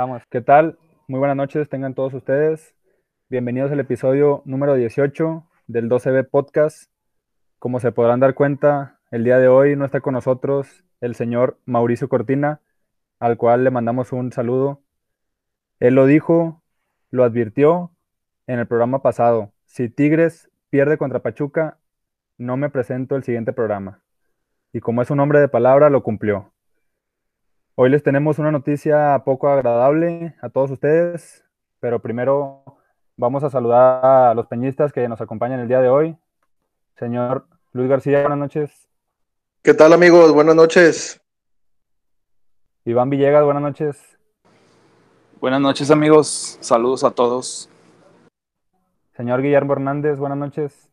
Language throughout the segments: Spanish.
Vamos, ¿qué tal? Muy buenas noches, tengan todos ustedes. Bienvenidos al episodio número 18 del 12B Podcast. Como se podrán dar cuenta, el día de hoy no está con nosotros el señor Mauricio Cortina, al cual le mandamos un saludo. Él lo dijo, lo advirtió en el programa pasado. Si Tigres pierde contra Pachuca, no me presento el siguiente programa. Y como es un hombre de palabra, lo cumplió. Hoy les tenemos una noticia poco agradable a todos ustedes, pero primero vamos a saludar a los peñistas que nos acompañan el día de hoy. Señor Luis García, buenas noches. ¿Qué tal amigos? Buenas noches. Iván Villegas, buenas noches. Buenas noches amigos, saludos a todos. Señor Guillermo Hernández, buenas noches.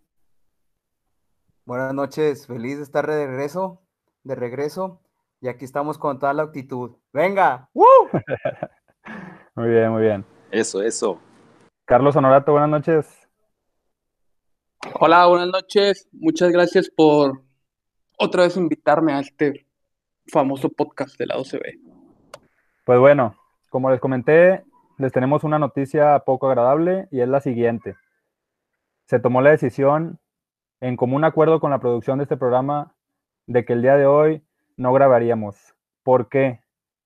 Buenas noches, feliz de estar de regreso, de regreso y aquí estamos con toda la actitud. ¡Venga! muy bien, muy bien. Eso, eso. Carlos Honorato, buenas noches. Hola, buenas noches. Muchas gracias por otra vez invitarme a este famoso podcast de la OCB. Pues bueno, como les comenté, les tenemos una noticia poco agradable y es la siguiente. Se tomó la decisión en común acuerdo con la producción de este programa de que el día de hoy no grabaríamos. ¿Por qué?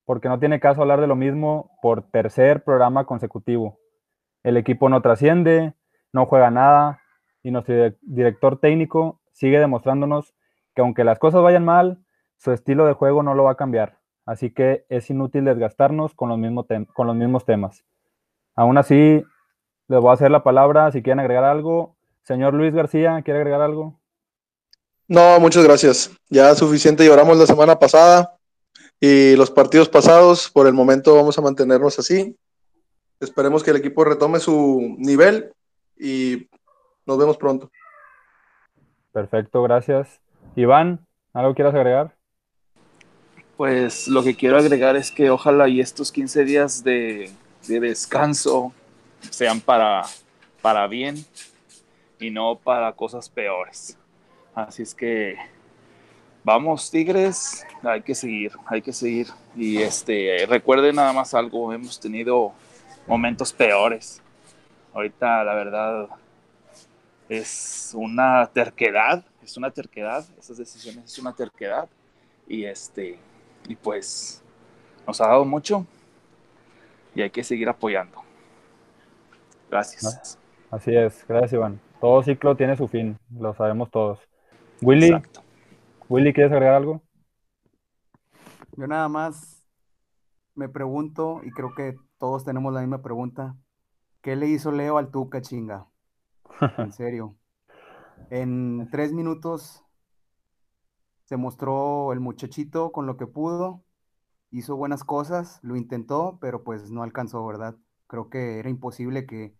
Porque no tiene caso hablar de lo mismo por tercer programa consecutivo. El equipo no trasciende, no juega nada y nuestro director técnico sigue demostrándonos que aunque las cosas vayan mal, su estilo de juego no lo va a cambiar. Así que es inútil desgastarnos con los, mismos con los mismos temas. Aún así, les voy a hacer la palabra si quieren agregar algo. Señor Luis García, ¿quiere agregar algo? No, muchas gracias. Ya suficiente lloramos la semana pasada y los partidos pasados. Por el momento vamos a mantenernos así. Esperemos que el equipo retome su nivel y nos vemos pronto. Perfecto, gracias. Iván, ¿algo quieras agregar? Pues lo que quiero agregar es que ojalá y estos 15 días de, de descanso sean para, para bien y no para cosas peores. Así es que vamos, Tigres, hay que seguir, hay que seguir. Y este, recuerden nada más algo, hemos tenido momentos peores. Ahorita la verdad es una terquedad, es una terquedad, esas decisiones es una terquedad. Y este, y pues nos ha dado mucho y hay que seguir apoyando. Gracias. Así es, gracias Iván. Todo ciclo tiene su fin, lo sabemos todos. Willy, Willy, ¿quieres agregar algo? Yo nada más me pregunto, y creo que todos tenemos la misma pregunta, ¿qué le hizo Leo al Tuca, chinga? En serio. En tres minutos se mostró el muchachito con lo que pudo, hizo buenas cosas, lo intentó, pero pues no alcanzó, ¿verdad? Creo que era imposible que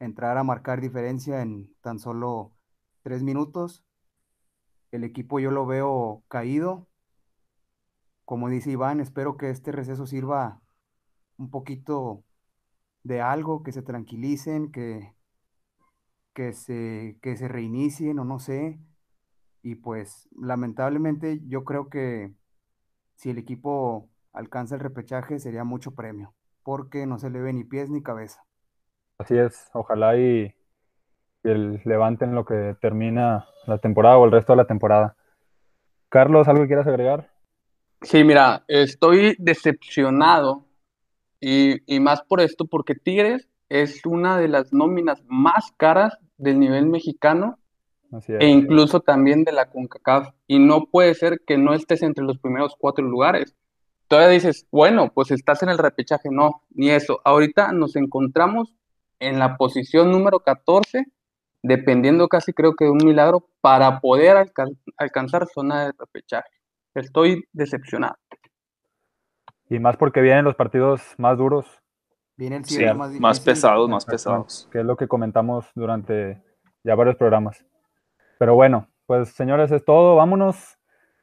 entrara a marcar diferencia en tan solo tres minutos el equipo yo lo veo caído. Como dice Iván, espero que este receso sirva un poquito de algo, que se tranquilicen, que, que, se, que se reinicien o no sé. Y pues lamentablemente yo creo que si el equipo alcanza el repechaje sería mucho premio, porque no se le ve ni pies ni cabeza. Así es, ojalá y, el levanten lo que termina la temporada o el resto de la temporada. Carlos, ¿algo que quieras agregar? Sí, mira, estoy decepcionado y, más por esto, porque Tigres es una de las nóminas más caras del nivel mexicano e incluso también de la CONCACAF. Y no puede ser que no estés entre los primeros cuatro lugares. Todavía dices, bueno, pues estás en el repechaje. No, ni eso. Ahorita nos encontramos en la posición número 14 dependiendo casi creo que de un milagro para poder alcanzar zona de repechaje. Estoy decepcionado. Y más porque vienen los partidos más duros. Vienen más, más, pesados, más pesados. Que es lo que comentamos durante ya varios programas. Pero bueno, pues señores, es todo. Vámonos.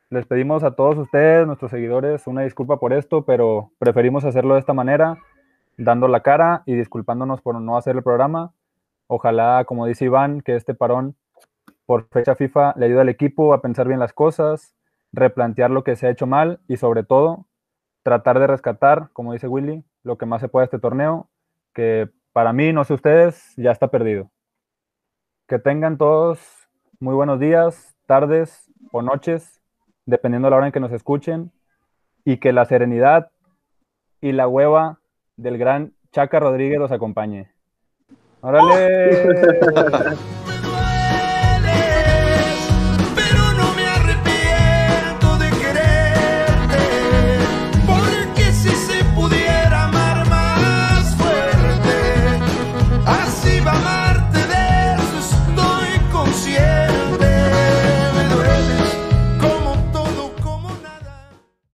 Les pedimos a todos ustedes, nuestros seguidores, una disculpa por esto, pero preferimos hacerlo de esta manera, dando la cara y disculpándonos por no hacer el programa. Ojalá, como dice Iván, que este parón por fecha FIFA le ayude al equipo a pensar bien las cosas, replantear lo que se ha hecho mal y sobre todo tratar de rescatar, como dice Willy, lo que más se pueda este torneo, que para mí, no sé ustedes, ya está perdido. Que tengan todos muy buenos días, tardes o noches, dependiendo de la hora en que nos escuchen, y que la serenidad y la hueva del gran Chaca Rodríguez los acompañe. ¡Órale!